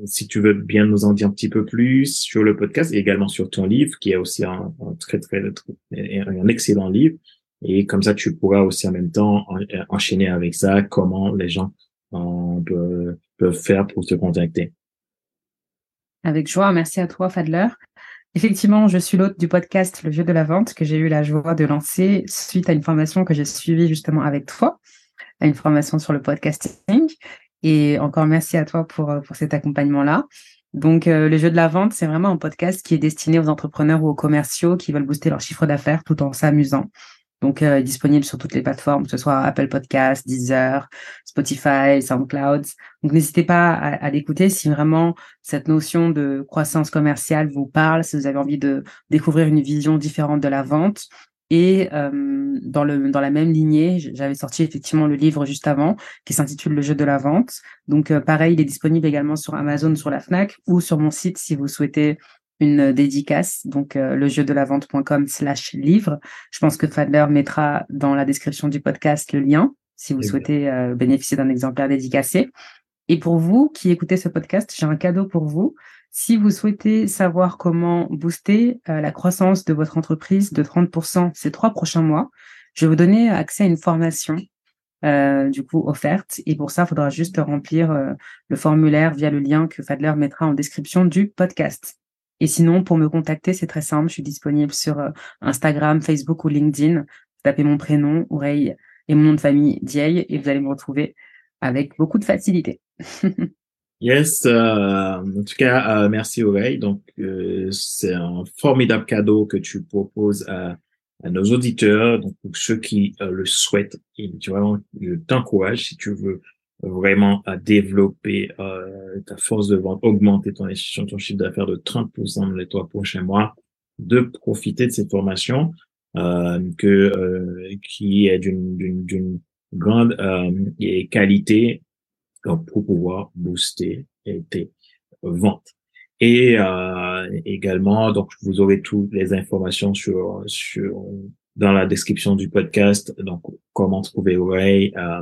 si tu veux bien nous en dire un petit peu plus sur le podcast et également sur ton livre, qui est aussi un, très, très, un excellent livre. Et comme ça, tu pourras aussi en même temps enchaîner avec ça, comment les gens peuvent, peuvent faire pour te contacter. Avec joie. Merci à toi, Fadler. Effectivement, je suis l'hôte du podcast Le jeu de la vente que j'ai eu la joie de lancer suite à une formation que j'ai suivie justement avec toi, à une formation sur le podcasting. Et encore merci à toi pour, pour cet accompagnement-là. Donc, euh, le jeu de la vente, c'est vraiment un podcast qui est destiné aux entrepreneurs ou aux commerciaux qui veulent booster leur chiffre d'affaires tout en s'amusant. Donc, euh, disponible sur toutes les plateformes, que ce soit Apple Podcasts, Deezer, Spotify, SoundCloud. Donc, n'hésitez pas à, à l'écouter si vraiment cette notion de croissance commerciale vous parle, si vous avez envie de découvrir une vision différente de la vente. Et euh, dans, le, dans la même lignée, j'avais sorti effectivement le livre juste avant qui s'intitule Le jeu de la vente. Donc euh, pareil, il est disponible également sur Amazon, sur la Fnac ou sur mon site si vous souhaitez une dédicace. Donc euh, le jeu de la vente.com slash livre. Je pense que Fadler mettra dans la description du podcast le lien si vous souhaitez euh, bénéficier d'un exemplaire dédicacé. Et pour vous qui écoutez ce podcast, j'ai un cadeau pour vous. Si vous souhaitez savoir comment booster euh, la croissance de votre entreprise de 30% ces trois prochains mois, je vais vous donner accès à une formation euh, du coup offerte. Et pour ça, il faudra juste remplir euh, le formulaire via le lien que Fadler mettra en description du podcast. Et sinon, pour me contacter, c'est très simple. Je suis disponible sur Instagram, Facebook ou LinkedIn. tapez mon prénom, Oreille, et mon nom de famille, Dieille, et vous allez me retrouver avec beaucoup de facilité. Yes, euh, en tout cas, euh, merci Aurélie. Donc, euh, c'est un formidable cadeau que tu proposes à, nos auditeurs, donc ceux qui le souhaitent. Et vraiment, je t'encourage si tu veux vraiment à développer ta force de vente, augmenter ton, ton chiffre d'affaires de 30% dans les trois prochains mois, de profiter de cette formation que qui est d'une grande qualité pour pouvoir booster tes ventes. Et euh, également, donc vous aurez toutes les informations sur sur dans la description du podcast. Donc comment trouver Ray, euh,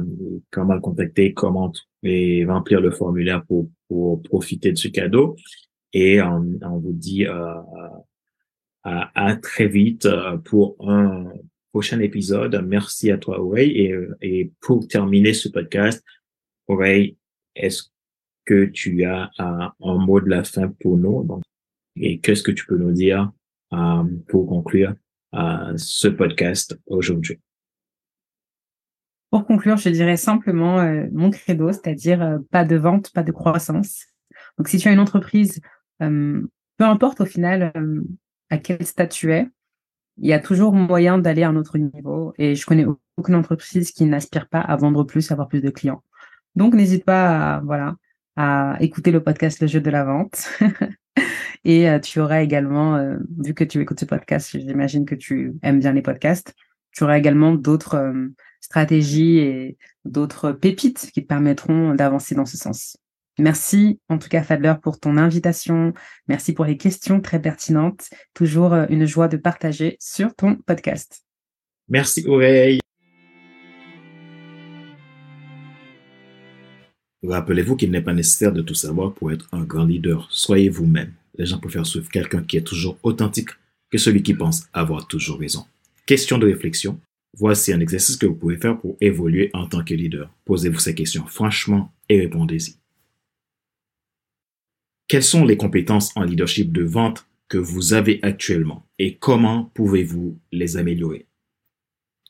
comment le contacter, comment et remplir le formulaire pour pour profiter de ce cadeau. Et on, on vous dit euh, à, à, très vite euh, pour un prochain épisode. Merci à toi Ray. Et, et pour terminer ce podcast, Aurélie, est-ce que tu as un, mot de la fin pour nous? Donc, et qu'est-ce que tu peux nous dire euh, pour conclure? Euh, ce podcast aujourd'hui Pour conclure, je dirais simplement euh, mon credo, c'est-à-dire pas de vente, pas de croissance. Donc si tu as une entreprise, peu importe au final à quel stade tu es, il y a toujours moyen d'aller à un autre niveau. Et je connais aucune entreprise qui n'aspire pas à vendre plus, à avoir plus de clients. Donc, n'hésite pas à, voilà, à écouter le podcast Le jeu de la vente. et euh, tu auras également, euh, vu que tu écoutes ce podcast, j'imagine que tu aimes bien les podcasts, tu auras également d'autres euh, stratégies et d'autres pépites qui te permettront d'avancer dans ce sens. Merci en tout cas Fadler pour ton invitation. Merci pour les questions très pertinentes. Toujours une joie de partager sur ton podcast. Merci Aurélie. Rappelez-vous qu'il n'est pas nécessaire de tout savoir pour être un grand leader. Soyez vous-même. Les gens préfèrent suivre quelqu'un qui est toujours authentique que celui qui pense avoir toujours raison. Question de réflexion. Voici un exercice que vous pouvez faire pour évoluer en tant que leader. Posez-vous ces questions franchement et répondez-y. Quelles sont les compétences en leadership de vente que vous avez actuellement et comment pouvez-vous les améliorer?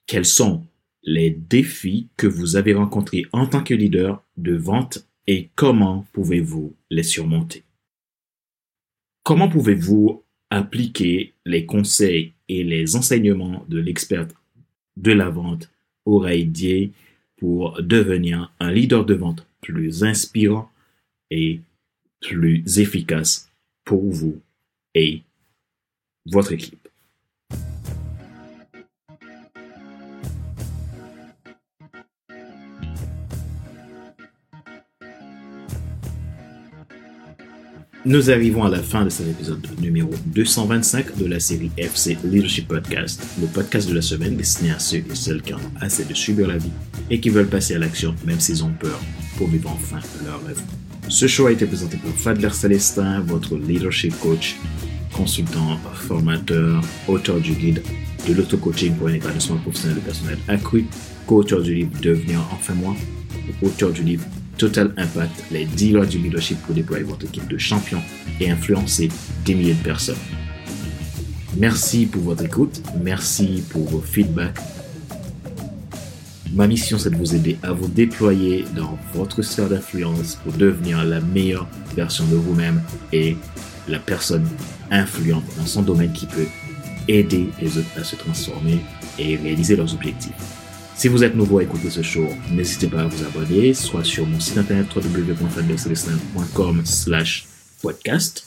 Quels sont les défis que vous avez rencontrés en tant que leader de vente et comment pouvez-vous les surmonter? Comment pouvez-vous appliquer les conseils et les enseignements de l'expert de la vente Aurélie pour devenir un leader de vente plus inspirant et plus efficace pour vous et votre équipe? Nous arrivons à la fin de cet épisode numéro 225 de la série FC Leadership Podcast, le podcast de la semaine destiné à ceux et celles qui ont assez de subir la vie et qui veulent passer à l'action même s'ils ont peur pour vivre enfin leur rêve. Ce show a été présenté par Fadler Célestin, votre leadership coach, consultant, formateur, auteur du guide de l'auto-coaching pour un épanouissement professionnel de personnel accru, co-auteur du livre Devenir enfin moi, auteur du livre Total Impact, les dealers du leadership pour déployer votre équipe de champions et influencer des milliers de personnes. Merci pour votre écoute, merci pour vos feedbacks Ma mission, c'est de vous aider à vous déployer dans votre sphère d'influence pour devenir la meilleure version de vous-même et la personne influente dans son domaine qui peut aider les autres à se transformer et réaliser leurs objectifs. Si vous êtes nouveau à écouter ce show, n'hésitez pas à vous abonner, soit sur mon site internet www.fabiocelestin.com slash podcast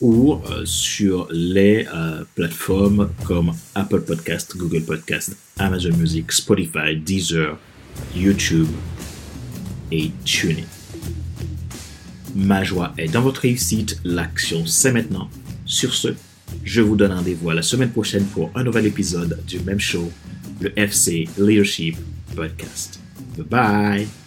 ou euh, sur les euh, plateformes comme Apple Podcast, Google Podcast, Amazon Music, Spotify, Deezer, YouTube et TuneIn. Ma joie est dans votre réussite, l'action c'est maintenant. Sur ce, je vous donne rendez-vous la semaine prochaine pour un nouvel épisode du même show, le FC Leadership Podcast. Bye bye!